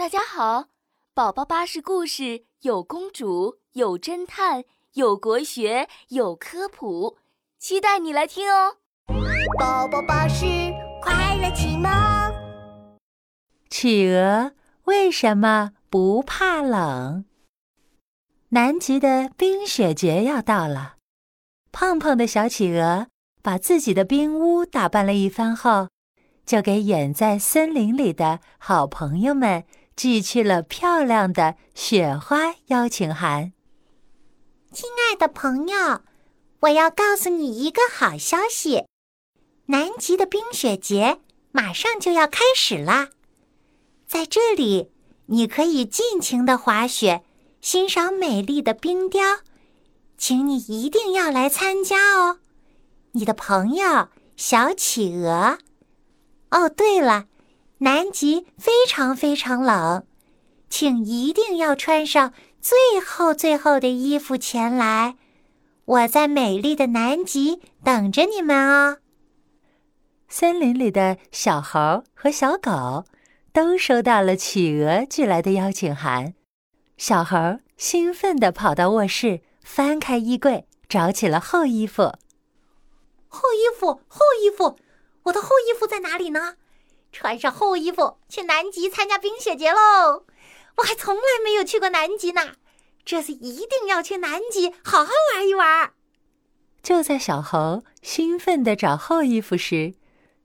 大家好，宝宝巴士故事有公主，有侦探，有国学，有科普，期待你来听哦！宝宝巴士快乐启蒙。企鹅为什么不怕冷？南极的冰雪节要到了，胖胖的小企鹅把自己的冰屋打扮了一番后，就给远在森林里的好朋友们。寄去了漂亮的雪花邀请函。亲爱的朋友，我要告诉你一个好消息：南极的冰雪节马上就要开始啦！在这里，你可以尽情的滑雪，欣赏美丽的冰雕。请你一定要来参加哦！你的朋友小企鹅。哦，对了。南极非常非常冷，请一定要穿上最厚最厚的衣服前来。我在美丽的南极等着你们哦。森林里的小猴和小狗都收到了企鹅寄来的邀请函。小猴兴奋地跑到卧室，翻开衣柜，找起了厚衣服。厚衣服，厚衣服，我的厚衣服在哪里呢？穿上厚衣服去南极参加冰雪节喽！我还从来没有去过南极呢，这次一定要去南极好好玩一玩。就在小猴兴奋地找厚衣服时，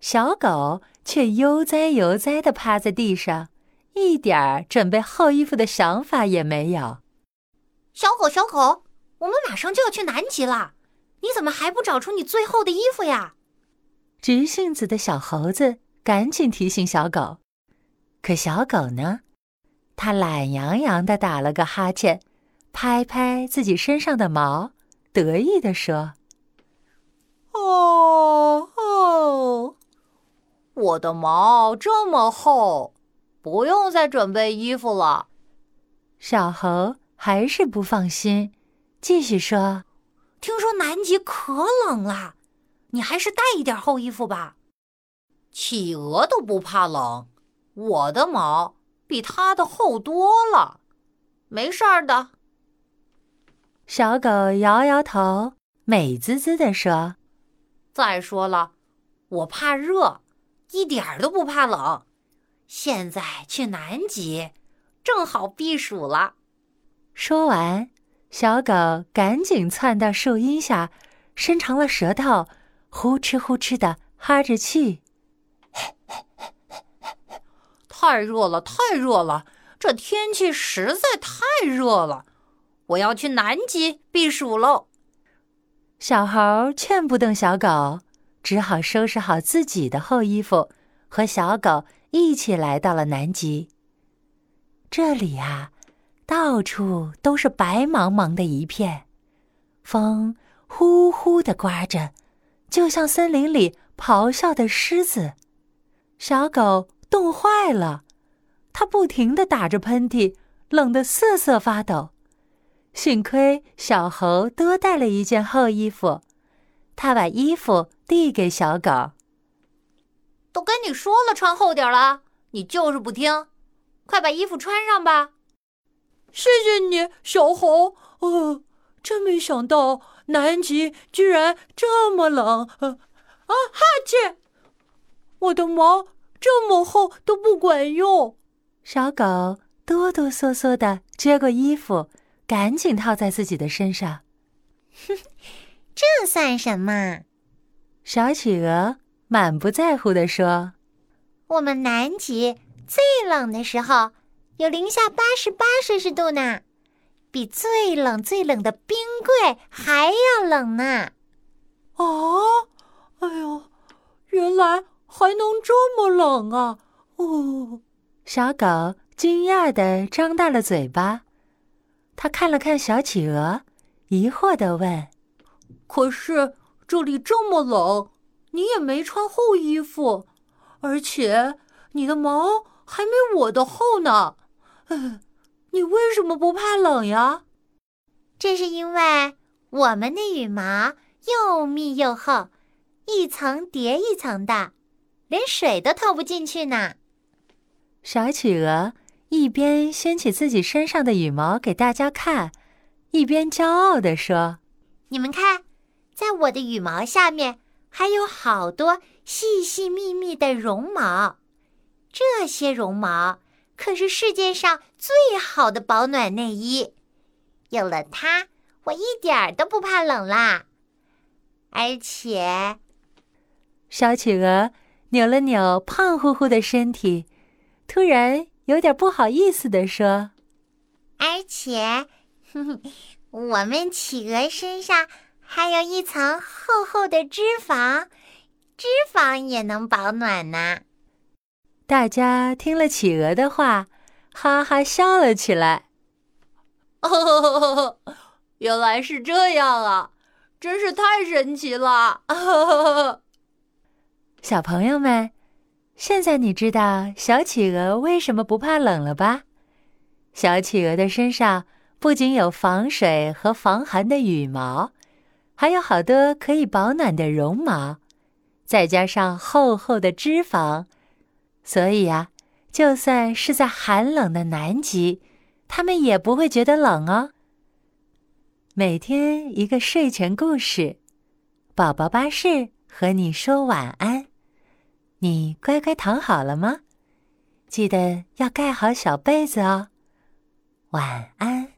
小狗却悠哉悠哉地趴在地上，一点儿准备厚衣服的想法也没有。小狗，小狗，我们马上就要去南极了，你怎么还不找出你最厚的衣服呀？直性子的小猴子。赶紧提醒小狗，可小狗呢？它懒洋洋的打了个哈欠，拍拍自己身上的毛，得意的说：“哦哦，我的毛这么厚，不用再准备衣服了。”小猴还是不放心，继续说：“听说南极可冷了，你还是带一点厚衣服吧。”企鹅都不怕冷，我的毛比它的厚多了，没事儿的。小狗摇摇头，美滋滋地说：“再说了，我怕热，一点儿都不怕冷。现在去南极，正好避暑了。”说完，小狗赶紧窜到树荫下，伸长了舌头，呼哧呼哧的哈着气。太热了，太热了！这天气实在太热了，我要去南极避暑喽。小猴劝不动小狗，只好收拾好自己的厚衣服，和小狗一起来到了南极。这里呀，到处都是白茫茫的一片，风呼呼的刮着，就像森林里咆哮的狮子。小狗冻坏了，他不停的打着喷嚏，冷得瑟瑟发抖。幸亏小猴多带了一件厚衣服，他把衣服递给小狗。都跟你说了穿厚点了，你就是不听，快把衣服穿上吧。谢谢你，小猴。呃，真没想到南极居然这么冷。啊，哈欠。我的毛这么厚都不管用，小狗哆哆嗦嗦的接过衣服，赶紧套在自己的身上。哼，这算什么？小企鹅满不在乎的说：“我们南极最冷的时候有零下八十八摄氏度呢，比最冷最冷的冰柜还要冷呢。”啊，哎呦，原来。还能这么冷啊！哦，小狗惊讶的张大了嘴巴。他看了看小企鹅，疑惑的问：“可是这里这么冷，你也没穿厚衣服，而且你的毛还没我的厚呢。你为什么不怕冷呀？”这是因为我们的羽毛又密又厚，一层叠一层的。连水都透不进去呢。小企鹅一边掀起自己身上的羽毛给大家看，一边骄傲地说：“你们看，在我的羽毛下面还有好多细细密密的绒毛，这些绒毛可是世界上最好的保暖内衣。有了它，我一点儿都不怕冷啦。而且，小企鹅扭了扭胖乎乎的身体，突然。”有点不好意思地说：“而且，我们企鹅身上还有一层厚厚的脂肪，脂肪也能保暖呢。”大家听了企鹅的话，哈哈笑了起来。哦，原来是这样啊！真是太神奇了！小朋友们。现在你知道小企鹅为什么不怕冷了吧？小企鹅的身上不仅有防水和防寒的羽毛，还有好多可以保暖的绒毛，再加上厚厚的脂肪，所以呀，就算是在寒冷的南极，它们也不会觉得冷哦。每天一个睡前故事，宝宝巴士和你说晚安。你乖乖躺好了吗？记得要盖好小被子哦。晚安。